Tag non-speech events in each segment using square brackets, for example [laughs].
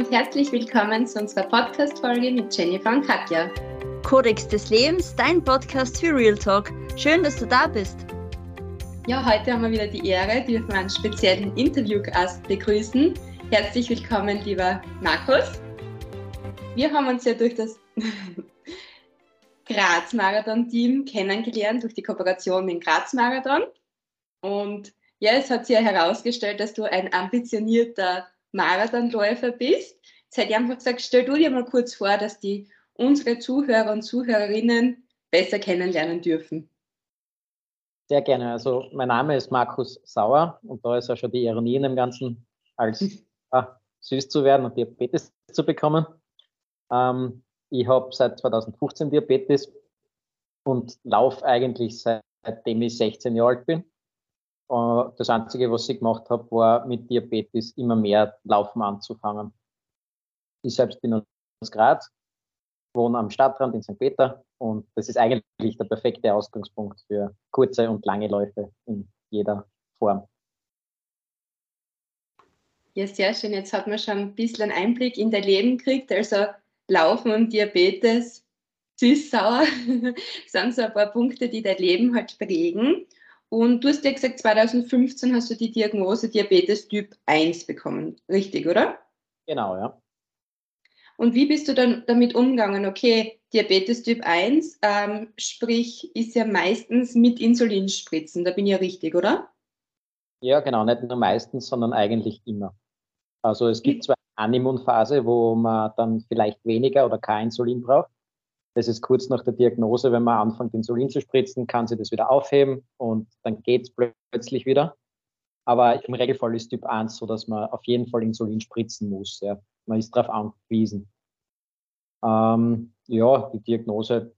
und herzlich willkommen zu unserer Podcast-Folge mit Jennifer und Katja. Kodex des Lebens, dein Podcast für Real Talk. Schön, dass du da bist. Ja, heute haben wir wieder die Ehre, dürfen einen speziellen Interviewgast begrüßen. Herzlich willkommen, lieber Markus. Wir haben uns ja durch das [laughs] Graz-Marathon-Team kennengelernt, durch die Kooperation mit dem Graz-Marathon. Und ja, es hat sich ja herausgestellt, dass du ein ambitionierter Marathonläufer bist. Jetzt hätte ich einfach gesagt, stell du dir mal kurz vor, dass die unsere Zuhörer und Zuhörerinnen besser kennenlernen dürfen. Sehr gerne. Also mein Name ist Markus Sauer und da ist ja schon die Ironie in dem Ganzen, als [laughs] ah, süß zu werden und Diabetes zu bekommen. Ähm, ich habe seit 2015 Diabetes und laufe eigentlich seitdem ich 16 Jahre alt bin. Äh, das Einzige, was ich gemacht habe, war mit Diabetes immer mehr Laufen anzufangen. Ich selbst bin aus Graz, wohne am Stadtrand in St. Peter und das ist eigentlich der perfekte Ausgangspunkt für kurze und lange Läufe in jeder Form. Ja, sehr schön. Jetzt hat man schon ein bisschen einen Einblick in dein Leben gekriegt. Also Laufen und Diabetes, süß-sauer, [laughs] sind so ein paar Punkte, die dein Leben halt prägen. Und du hast ja gesagt, 2015 hast du die Diagnose Diabetes Typ 1 bekommen. Richtig, oder? Genau, ja. Und wie bist du dann damit umgegangen? Okay, Diabetes Typ 1, ähm, sprich, ist ja meistens mit Insulinspritzen. Da bin ich ja richtig, oder? Ja, genau. Nicht nur meistens, sondern eigentlich immer. Also es gibt zwar eine Animunphase, wo man dann vielleicht weniger oder kein Insulin braucht. Das ist kurz nach der Diagnose, wenn man anfängt, Insulin zu spritzen, kann sie das wieder aufheben und dann geht es plötzlich wieder. Aber im Regelfall ist Typ 1 so, dass man auf jeden Fall Insulin spritzen muss. Ja. Man ist darauf angewiesen. Ähm, ja, die Diagnose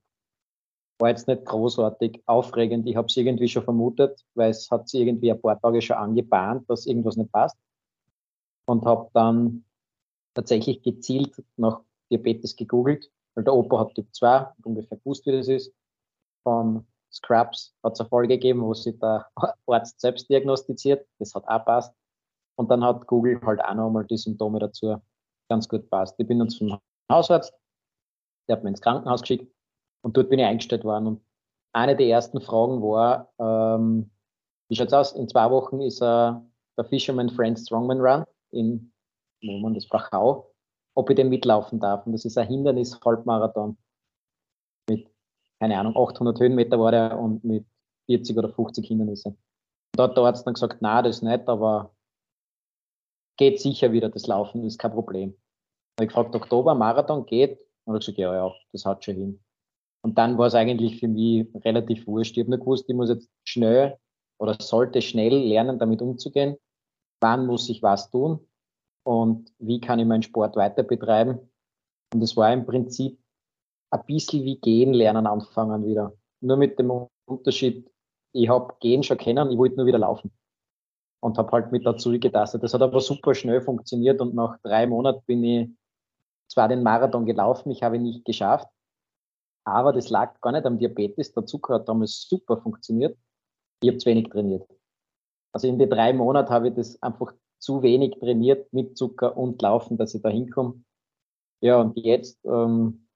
war jetzt nicht großartig aufregend. Ich habe es irgendwie schon vermutet, weil es hat sich irgendwie ein paar Tage schon angebahnt, dass irgendwas nicht passt. Und habe dann tatsächlich gezielt nach Diabetes gegoogelt weil der Opa hat Typ 2, ungefähr gewusst, wie das ist. Von Scrubs hat es eine Folge gegeben, wo sich der [laughs] Arzt selbst diagnostiziert. Das hat auch passt. Und dann hat Google halt auch nochmal die Symptome dazu ganz gut passt. Ich bin dann zum Hausarzt, der hat mich ins Krankenhaus geschickt und dort bin ich eingestellt worden. Und eine der ersten Fragen war, ähm, wie schaut's aus? In zwei Wochen ist äh, der Fisherman Friend Strongman Run in wo man das Brachau ob ich den mitlaufen darf. Und das ist ein Hindernis-Halbmarathon mit, keine Ahnung, 800 Höhenmeter war der und mit 40 oder 50 Hindernissen. Da hat der Arzt dann gesagt, na, das ist nicht, aber geht sicher wieder das Laufen, ist kein Problem. Da habe ich gefragt, Oktober, Marathon geht? Und er gesagt, ja, ja, das hat schon hin. Und dann war es eigentlich für mich relativ wurscht. Ich habe nur gewusst, ich muss jetzt schnell oder sollte schnell lernen, damit umzugehen. Wann muss ich was tun? Und wie kann ich meinen Sport weiter betreiben. Und es war im Prinzip ein bisschen wie Gehen lernen anfangen wieder. Nur mit dem Unterschied, ich habe Gehen schon kennen, ich wollte nur wieder laufen. Und habe halt mit dazu getastet. Das hat aber super schnell funktioniert und nach drei Monaten bin ich zwar den Marathon gelaufen, ich habe ihn nicht geschafft, aber das lag gar nicht am Diabetes. Der Zucker hat damals super funktioniert. Ich habe zu wenig trainiert. Also in den drei Monaten habe ich das einfach zu wenig trainiert mit Zucker und Laufen, dass ich da hinkomme. Ja, und jetzt, ähm,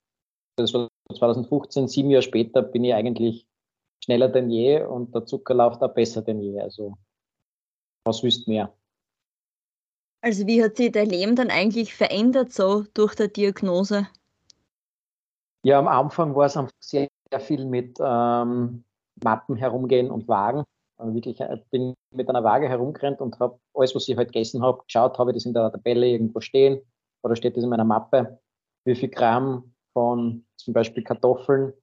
das war 2015, sieben Jahre später, bin ich eigentlich schneller denn je und der Zucker läuft auch besser denn je. Also, was wüsst mehr? Also, wie hat sich dein Leben dann eigentlich verändert so durch die Diagnose? Ja, am Anfang war es einfach sehr, sehr viel mit ähm, Mappen herumgehen und Wagen. Also wirklich, ich bin mit einer Waage herumgerannt und habe alles, was ich halt gegessen habe, geschaut, habe ich das in der Tabelle irgendwo stehen oder steht das in meiner Mappe, wie viel Gramm von zum Beispiel Kartoffeln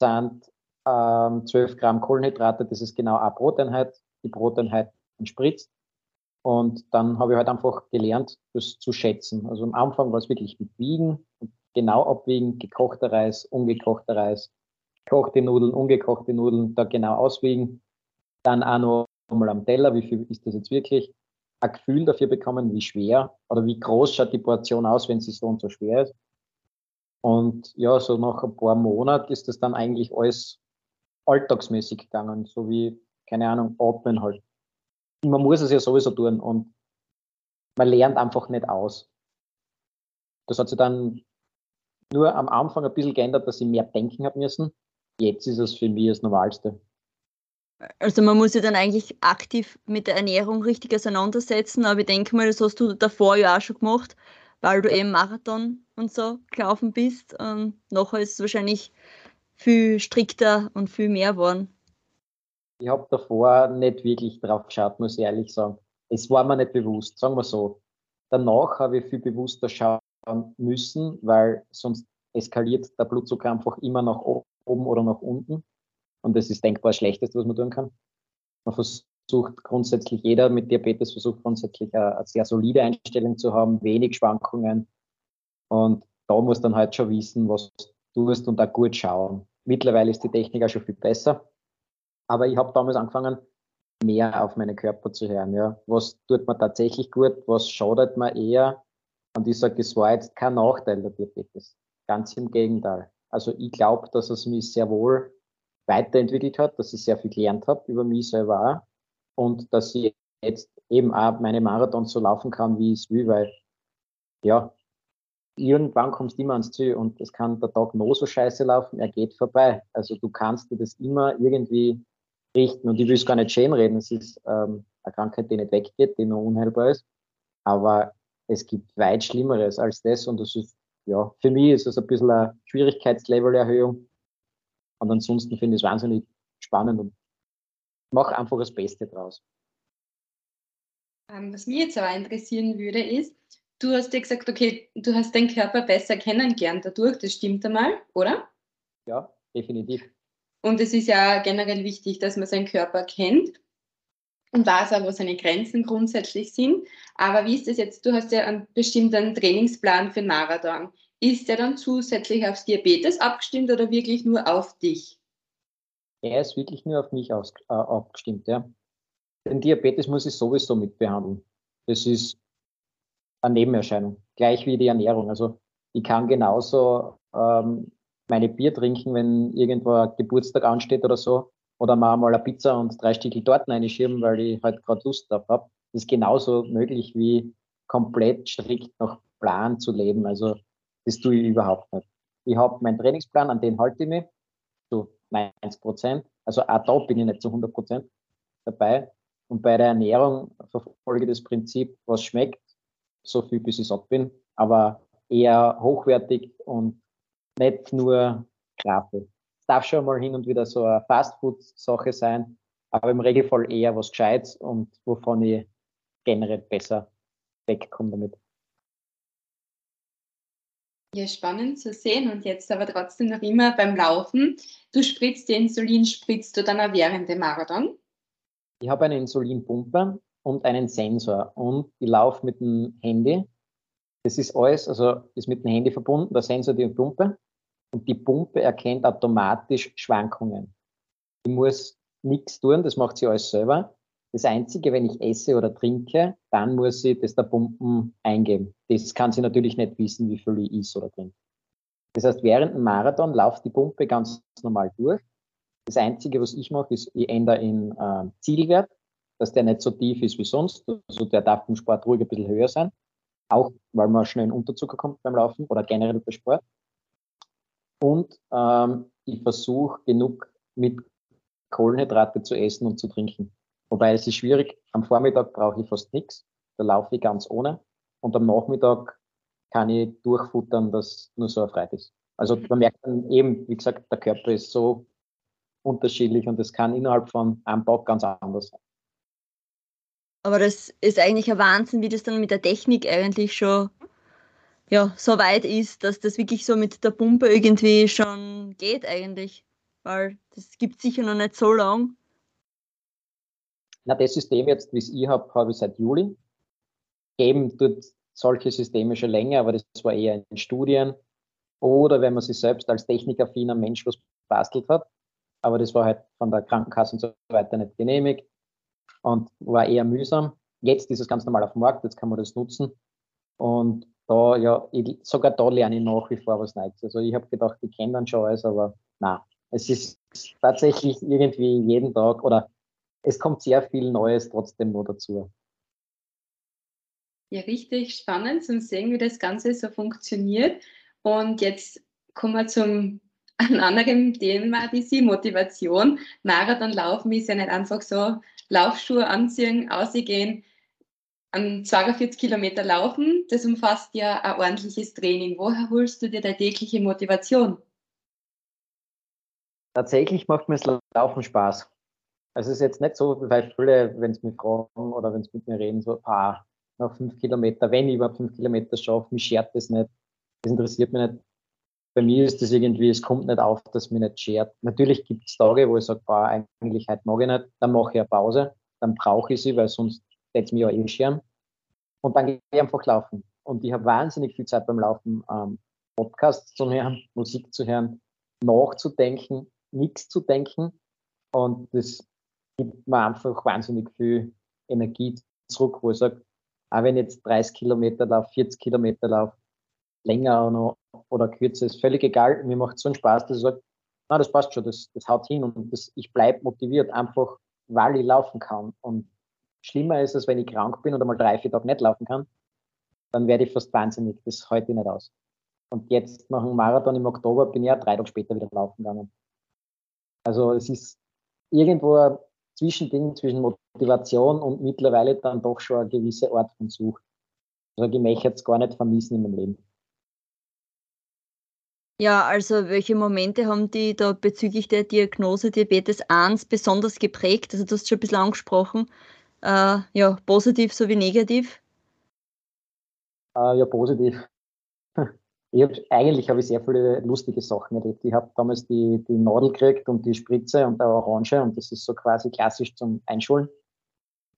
sind ähm, 12 Gramm Kohlenhydrate, das ist genau eine Broteinheit, die Broteinheit entspritzt. Und dann habe ich halt einfach gelernt, das zu schätzen. Also am Anfang war es wirklich mit Wiegen, genau abwiegen, gekochter Reis, ungekochter Reis, gekochte Nudeln, ungekochte Nudeln, da genau auswiegen dann auch noch mal am Teller, wie viel ist das jetzt wirklich, ein Gefühl dafür bekommen, wie schwer oder wie groß schaut die Portion aus, wenn sie so und so schwer ist. Und ja, so nach ein paar Monaten ist das dann eigentlich alles alltagsmäßig gegangen, so wie, keine Ahnung, atmen halt. Man muss es ja sowieso tun und man lernt einfach nicht aus. Das hat sich dann nur am Anfang ein bisschen geändert, dass ich mehr denken habe müssen. Jetzt ist es für mich das Normalste. Also man muss sich dann eigentlich aktiv mit der Ernährung richtig auseinandersetzen, aber ich denke mal, das hast du davor ja auch schon gemacht, weil du eben Marathon und so gelaufen bist. Und nachher ist es wahrscheinlich viel strikter und viel mehr geworden. Ich habe davor nicht wirklich drauf geschaut, muss ich ehrlich sagen. Es war mir nicht bewusst, sagen wir so. Danach habe ich viel bewusster schauen müssen, weil sonst eskaliert der Blutzucker einfach immer nach oben oder nach unten. Und das ist denkbar das Schlechteste, was man tun kann. Man versucht grundsätzlich, jeder mit Diabetes versucht grundsätzlich eine, sehr solide Einstellung zu haben, wenig Schwankungen. Und da muss dann halt schon wissen, was du tust und auch gut schauen. Mittlerweile ist die Technik auch schon viel besser. Aber ich habe damals angefangen, mehr auf meinen Körper zu hören. Ja. Was tut mir tatsächlich gut, was schadet mir eher? Und ich sage, es war jetzt kein Nachteil der Diabetes. Ganz im Gegenteil. Also ich glaube, dass es mich sehr wohl weiterentwickelt hat, dass ich sehr viel gelernt habe über mich selber auch. Und dass ich jetzt eben auch meine Marathons so laufen kann, wie ich es will, weil ja, irgendwann kommst du immer ans Ziel und es kann der Tag noch so scheiße laufen, er geht vorbei. Also du kannst dir das immer irgendwie richten und ich will es gar nicht schön reden, es ist ähm, eine Krankheit, die nicht weggeht, die nur unheilbar ist, aber es gibt weit Schlimmeres als das und das ist, ja, für mich ist es ein bisschen eine Schwierigkeitslevelerhöhung und ansonsten finde ich es wahnsinnig spannend und mache einfach das Beste draus. Ähm, was mich jetzt aber interessieren würde, ist, du hast dir gesagt, okay, du hast deinen Körper besser kennengelernt dadurch, das stimmt einmal, oder? Ja, definitiv. Und es ist ja generell wichtig, dass man seinen Körper kennt und weiß auch, wo seine Grenzen grundsätzlich sind. Aber wie ist das jetzt? Du hast ja einen bestimmten Trainingsplan für Marathon. Ist der dann zusätzlich aufs Diabetes abgestimmt oder wirklich nur auf dich? Er ist wirklich nur auf mich aus, äh, abgestimmt, ja. Den Diabetes muss ich sowieso mitbehandeln. Das ist eine Nebenerscheinung, gleich wie die Ernährung. Also ich kann genauso ähm, meine Bier trinken, wenn irgendwo ein Geburtstag ansteht oder so, oder mal mal eine Pizza und drei Stückel Torten einschieben, weil ich halt gerade Lust drauf habe. Das ist genauso möglich wie komplett strikt nach Plan zu leben. Also das tue ich überhaupt nicht. Ich habe meinen Trainingsplan, an den halte ich mich zu 90 Prozent. Also auch da bin ich nicht zu 100 Prozent dabei. Und bei der Ernährung verfolge ich das Prinzip, was schmeckt, so viel bis ich satt bin, aber eher hochwertig und nicht nur Grafe. Es darf schon mal hin und wieder so eine Fastfood-Sache sein, aber im Regelfall eher was Gescheites und wovon ich generell besser wegkomme damit. Ja, spannend zu sehen. Und jetzt aber trotzdem noch immer beim Laufen. Du spritzt die Insulin, spritzt du dann auch während dem Marathon? Ich habe eine Insulinpumpe und einen Sensor und ich laufe mit dem Handy. Das ist alles, also ist mit dem Handy verbunden, der Sensor die Pumpe. Und die Pumpe erkennt automatisch Schwankungen. Ich muss nichts tun, das macht sie alles selber. Das Einzige, wenn ich esse oder trinke, dann muss ich das der Pumpen eingeben. Das kann sie natürlich nicht wissen, wie viel ich esse oder trinke. Das heißt, während dem Marathon läuft die Pumpe ganz normal durch. Das Einzige, was ich mache, ist, ich ändere den äh, Zielwert, dass der nicht so tief ist wie sonst. Also der darf im Sport ruhig ein bisschen höher sein. Auch weil man schnell in Unterzucker kommt beim Laufen oder generell bei Sport. Und ähm, ich versuche genug mit Kohlenhydrate zu essen und zu trinken. Wobei es ist schwierig, am Vormittag brauche ich fast nichts, da laufe ich ganz ohne. Und am Nachmittag kann ich durchfuttern, dass nur so erfreut ist. Also man merkt dann eben, wie gesagt, der Körper ist so unterschiedlich und es kann innerhalb von einem Tag ganz anders sein. Aber das ist eigentlich ein Wahnsinn, wie das dann mit der Technik eigentlich schon ja, so weit ist, dass das wirklich so mit der Pumpe irgendwie schon geht eigentlich. Weil das gibt sicher noch nicht so lang. Na, das System jetzt, wie es ich habe, habe ich seit Juli. Geben tut solche Systeme schon länger, aber das war eher in Studien oder wenn man sich selbst als technikaffiner Mensch was bastelt hat. Aber das war halt von der Krankenkasse und so weiter nicht genehmigt und war eher mühsam. Jetzt ist es ganz normal auf dem Markt, jetzt kann man das nutzen. Und da, ja, ich, sogar da lerne ich nach wie vor was Neues. Also ich habe gedacht, ich kenne dann schon alles, aber na, es ist tatsächlich irgendwie jeden Tag oder es kommt sehr viel Neues trotzdem nur dazu. Ja, richtig spannend zum sehen, wie das Ganze so funktioniert. Und jetzt kommen wir zum [laughs] anderen Thema, die Motivation. Marathonlaufen ist ja nicht einfach so Laufschuhe anziehen, ausgehen, an 42 Kilometer laufen. Das umfasst ja ein ordentliches Training. Woher holst du dir deine tägliche Motivation? Tatsächlich macht mir das Laufen Spaß. Also es ist jetzt nicht so, weil viele, wenn es mich fragen oder wenn es mit mir reden, so, ah, nach fünf Kilometer, wenn ich überhaupt fünf Kilometer schaffe, mich schert das nicht. Das interessiert mich nicht. Bei mir ist das irgendwie, es kommt nicht auf, dass mich nicht schert. Natürlich gibt es Tage, wo ich sage, boah, eigentlich heute mag ich nicht, dann mache ich eine Pause, dann brauche ich sie, weil sonst hätte es mich ja eh scheren. Und dann gehe ich einfach laufen. Und ich habe wahnsinnig viel Zeit beim Laufen, ähm, Podcasts zu hören, Musik zu hören, nachzudenken, nichts zu denken. Und das gibt mir einfach wahnsinnig viel Energie zurück, wo ich sage, auch wenn ich jetzt 30 Kilometer laufe, 40 Kilometer laufe, länger noch oder kürzer, ist völlig egal. Mir macht so einen Spaß, dass ich sage, na, das passt schon, das, das haut hin und das, ich bleibe motiviert, einfach weil ich laufen kann. Und schlimmer ist es, wenn ich krank bin oder mal drei, vier Tage nicht laufen kann, dann werde ich fast wahnsinnig. Das ich nicht aus. Und jetzt nach dem Marathon im Oktober bin ich ja drei Tage später wieder laufen gegangen. Also es ist irgendwo Zwischending zwischen Motivation und mittlerweile dann doch schon eine gewisse Art von Sucht. Also ich möchte jetzt gar nicht vermissen in meinem Leben. Ja, also welche Momente haben die da bezüglich der Diagnose Diabetes 1 besonders geprägt? Also du hast schon ein bisschen angesprochen. Äh, ja, positiv sowie negativ? Äh, ja, positiv. Ich hab, eigentlich habe ich sehr viele lustige Sachen erlebt. Ich habe damals die, die Nadel gekriegt und die Spritze und der Orange und das ist so quasi klassisch zum Einschulen.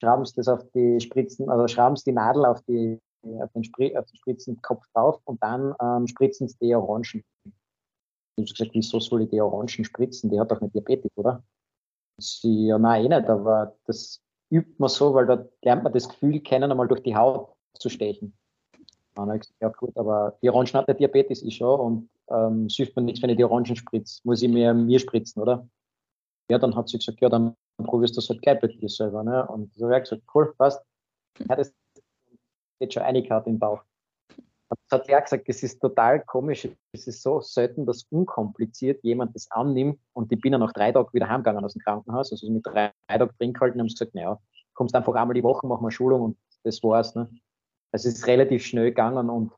Schrauben das auf die Spritzen, also schrauben die Nadel auf, die, auf, den, Spri auf den Spritzenkopf drauf und dann ähm, spritzen sie die Orangen. Ich habe gesagt, wieso soll ich die Orangen spritzen? Die hat doch nicht Diabetes, oder? Sie, ja, nein, eh nicht, aber das übt man so, weil da lernt man das Gefühl kennen, einmal durch die Haut zu stechen. Dann habe ich gesagt, ja gut, aber die Orangen hat der Diabetes ich schon und ähm, hilft mir nichts, wenn ich die Orangen spritze. Muss ich mir, mir spritzen, oder? Ja, dann hat sie gesagt, ja, dann probierst du das halt gleich bei dir selber. Ne? Und so habe ich gesagt, cool, passt. Ja, das geht schon eine Karte im Bauch. Das hat er gesagt, es ist total komisch. Es ist so selten, dass unkompliziert jemand das annimmt. Und ich bin ja nach drei Tagen wieder heimgegangen aus dem Krankenhaus. Also mit drei, drei Tagen drin gehalten und haben gesagt, naja, kommst einfach einmal die Woche, machen wir Schulung und das war's. Ne? Also es ist relativ schnell gegangen und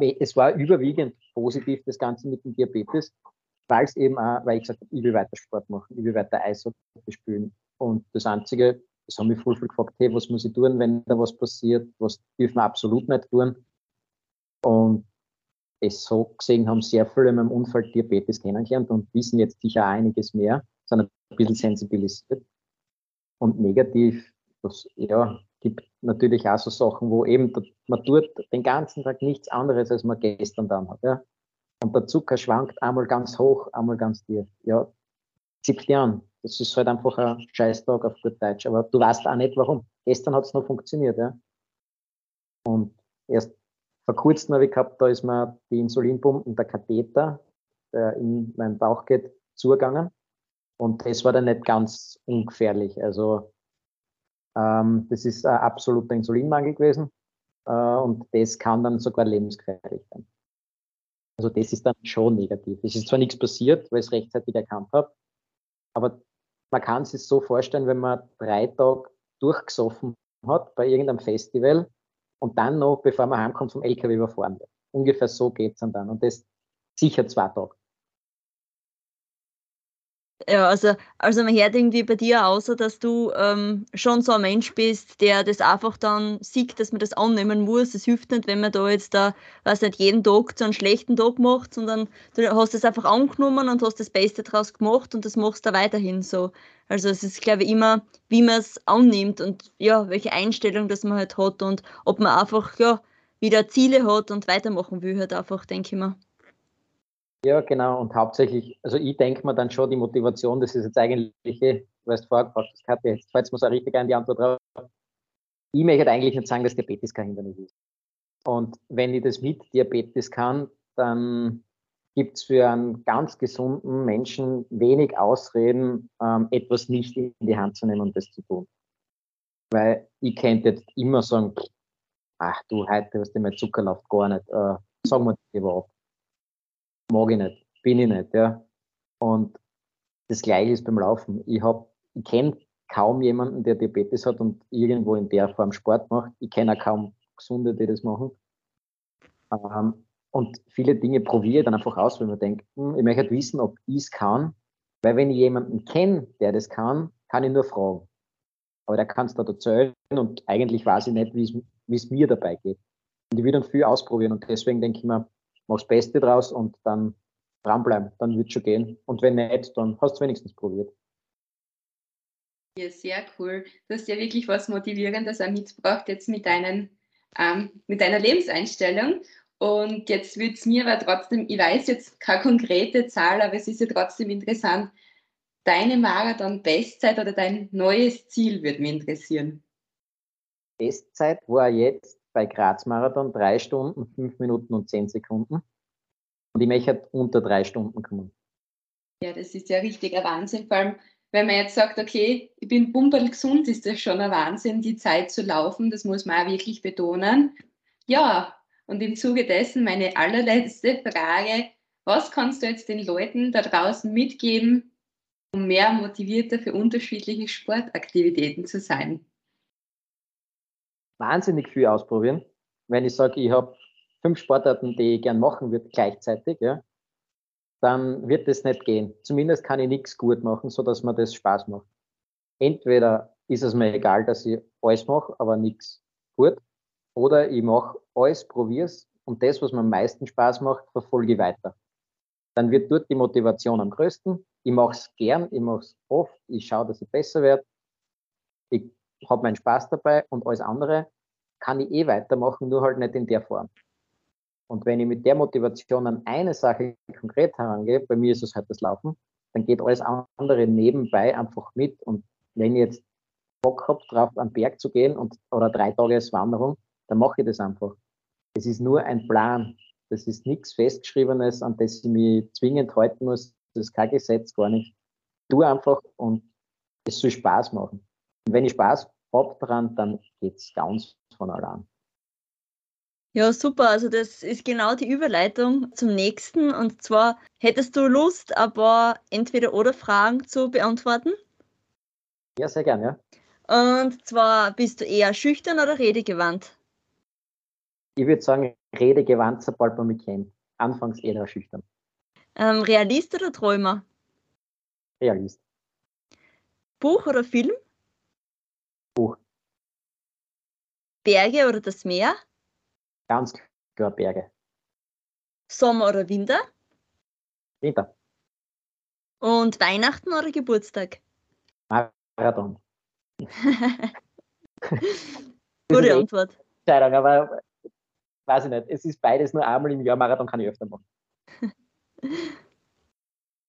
es war überwiegend positiv, das Ganze mit dem Diabetes, weil es eben auch, weil ich gesagt habe, ich will weiter Sport machen, ich will weiter Eishockey spielen. Und das Einzige, das haben mich voll viel gefragt, hey, was muss ich tun, wenn da was passiert? Was dürfen wir absolut nicht tun? Und es so gesehen haben sehr viele in meinem Unfall Diabetes kennengelernt und wissen jetzt sicher einiges mehr, sind ein bisschen sensibilisiert. Und negativ, das ja, gibt natürlich auch so Sachen, wo eben man tut den ganzen Tag nichts anderes, als man gestern dann hat. Ja. Und der Zucker schwankt einmal ganz hoch, einmal ganz tief. Ja, zieht an. Das ist halt einfach ein Scheißtag auf gut Deutsch. Aber du weißt auch nicht warum. Gestern hat es noch funktioniert, ja. Und erst vor kurzem habe ich gehabt, da ist mir die Insulinpumpen, der Katheter, der in meinen Bauch geht, zugegangen. Und das war dann nicht ganz ungefährlich. Also ähm, das ist ein absoluter Insulinmangel gewesen. Äh, und das kann dann sogar lebensgefährlich sein. Also das ist dann schon negativ. Es ist zwar nichts passiert, weil ich es rechtzeitig erkannt habe, aber man kann sich so vorstellen, wenn man drei Tage durchgesoffen hat bei irgendeinem Festival und dann noch, bevor man heimkommt, vom LKW überfahren wird. Ungefähr so geht es dann. Und das sicher zwei Tage. Ja, also, also man hört irgendwie bei dir außer, dass du ähm, schon so ein Mensch bist, der das einfach dann sieht, dass man das annehmen muss. Es hilft nicht, wenn man da jetzt da, weiß nicht, jeden Tag zu einem schlechten Tag macht, sondern du hast es einfach angenommen und hast das Beste draus gemacht und das machst du weiterhin so. Also es ist, glaube ich, immer, wie man es annimmt und ja, welche Einstellung das man halt hat und ob man einfach ja wieder Ziele hat und weitermachen will, halt einfach, denke ich mal. Ja, genau. Und hauptsächlich, also ich denke mir dann schon, die Motivation, das ist jetzt eigentlich, eh, du hast vorher gefragt, das Katja, jetzt fällt mir so richtig ein, die Antwort drauf. Ich möchte eigentlich nicht sagen, dass Diabetes kein Hindernis ist. Und wenn ich das mit Diabetes kann, dann gibt es für einen ganz gesunden Menschen wenig Ausreden, ähm, etwas nicht in die Hand zu nehmen und das zu tun. Weil ich könnte jetzt immer sagen, ach du, heute hast du mein Zucker läuft gar nicht, äh, sagen wir lieber ab. Mag ich nicht, bin ich nicht, ja. Und das Gleiche ist beim Laufen. Ich ich kenne kaum jemanden, der Diabetes hat und irgendwo in der Form Sport macht. Ich kenne auch kaum Gesunde, die das machen. Ähm, und viele Dinge probiere ich dann einfach aus, wenn man denkt, hm, ich möchte halt wissen, ob ich es kann. Weil wenn ich jemanden kenne, der das kann, kann ich nur fragen. Aber der kann es da erzählen und eigentlich weiß ich nicht, wie es mir dabei geht. Und ich will dann viel ausprobieren und deswegen denke ich mir, mach das Beste draus und dann dranbleiben, dann wird es schon gehen. Und wenn nicht, dann hast du es wenigstens probiert. Ja, sehr cool. Du hast ja wirklich was Motivierendes auch mitgebracht jetzt mit, deinen, ähm, mit deiner Lebenseinstellung. Und jetzt würde es mir aber trotzdem, ich weiß jetzt keine konkrete Zahl, aber es ist ja trotzdem interessant, deine Marathon-Bestzeit oder dein neues Ziel würde mich interessieren. Bestzeit war jetzt bei Graz Marathon drei Stunden, fünf Minuten und zehn Sekunden. Und ich möchte unter drei Stunden kommen. Ja, das ist ja richtig ein Wahnsinn. Vor allem, wenn man jetzt sagt, okay, ich bin bumperl gesund, ist das schon ein Wahnsinn, die Zeit zu laufen. Das muss man auch wirklich betonen. Ja, und im Zuge dessen meine allerletzte Frage. Was kannst du jetzt den Leuten da draußen mitgeben, um mehr motivierter für unterschiedliche Sportaktivitäten zu sein? Wahnsinnig viel ausprobieren. Wenn ich sage, ich habe fünf Sportarten, die ich gern machen würde gleichzeitig, ja, dann wird das nicht gehen. Zumindest kann ich nichts gut machen, so dass mir das Spaß macht. Entweder ist es mir egal, dass ich alles mache, aber nichts gut, oder ich mache alles, probiere es und das, was mir am meisten Spaß macht, verfolge ich weiter. Dann wird dort die Motivation am größten. Ich mache es gern, ich mache es oft, ich schaue, dass ich besser werde. Ich habe meinen Spaß dabei und alles andere kann ich eh weitermachen, nur halt nicht in der Form. Und wenn ich mit der Motivation an eine Sache konkret herangehe, bei mir ist es halt das Laufen, dann geht alles andere nebenbei einfach mit. Und wenn ich jetzt Bock habe, drauf am Berg zu gehen und, oder drei Tage als Wanderung, dann mache ich das einfach. Es ist nur ein Plan. Das ist nichts Festgeschriebenes, an das ich mich zwingend halten muss. Das ist kein Gesetz, gar nicht. Tu einfach und es soll Spaß machen. Und wenn ich Spaß habe dran, dann geht es ganz von allein. Ja, super. Also das ist genau die Überleitung zum nächsten. Und zwar, hättest du Lust, ein paar Entweder-Oder-Fragen zu beantworten? Ja, sehr gerne, ja. Und zwar, bist du eher schüchtern oder redegewandt? Ich würde sagen, redegewandt, sobald man mich kennt. Anfangs eher schüchtern. Ähm, Realist oder Träumer? Realist. Buch oder Film? Buch. Berge oder das Meer? Ganz klar Berge. Sommer oder Winter? Winter. Und Weihnachten oder Geburtstag? Marathon. [laughs] Gute Antwort. Entscheidung, aber weiß ich nicht. Es ist beides nur einmal im Jahr. Marathon kann ich öfter machen. [laughs]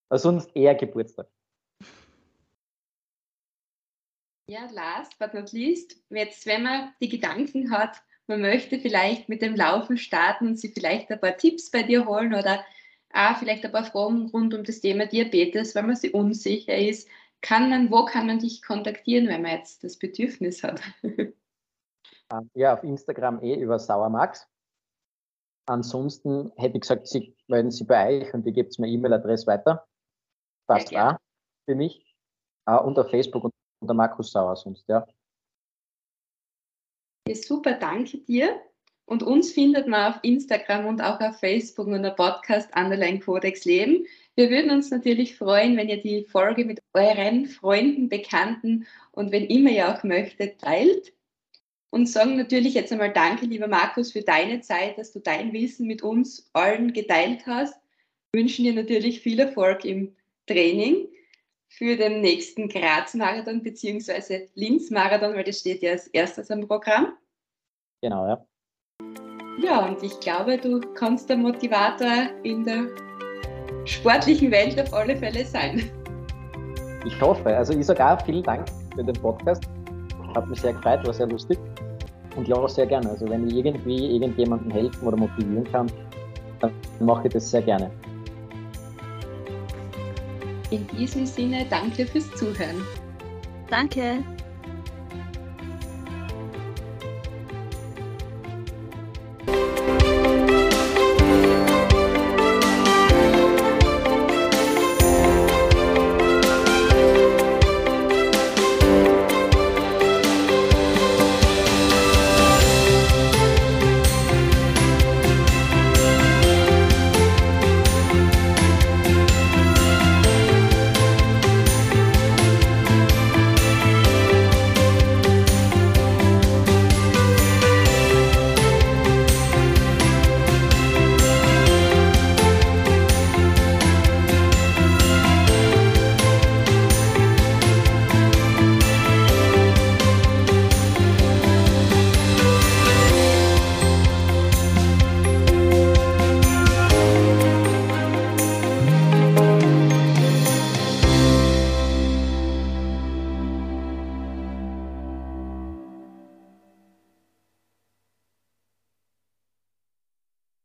aber sonst eher Geburtstag. Ja, last but not least, jetzt, wenn man die Gedanken hat, man möchte vielleicht mit dem Laufen starten und sich vielleicht ein paar Tipps bei dir holen oder auch vielleicht ein paar Fragen rund um das Thema Diabetes, weil man sich unsicher ist. Kann man, wo kann man dich kontaktieren, wenn man jetzt das Bedürfnis hat? [laughs] Ja, auf Instagram eh über Sauermax. Ansonsten hätte ich gesagt, Sie melden Sie bei euch und ihr gebt mir E-Mail-Adresse weiter. Passt auch für mich. Und auf Facebook unter Markus Sauer sonst, ja. Ja, super, danke dir. Und uns findet man auf Instagram und auch auf Facebook unter Podcast Underline Codex Leben. Wir würden uns natürlich freuen, wenn ihr die Folge mit euren Freunden, Bekannten und wenn immer ihr auch möchtet, teilt. Und sagen natürlich jetzt einmal Danke, lieber Markus, für deine Zeit, dass du dein Wissen mit uns allen geteilt hast. Wir wünschen dir natürlich viel Erfolg im Training für den nächsten Graz-Marathon bzw. Linz-Marathon, weil das steht ja als erstes am Programm. Genau, ja. Ja, und ich glaube, du kannst der Motivator in der sportlichen Welt auf alle Fälle sein. Ich hoffe. Also ich sage auch vielen Dank für den Podcast. Hat mich sehr gefreut, war sehr lustig. Und ja, sehr gerne. Also wenn ich irgendwie irgendjemandem helfen oder motivieren kann, dann mache ich das sehr gerne. In diesem Sinne, danke fürs Zuhören. Danke.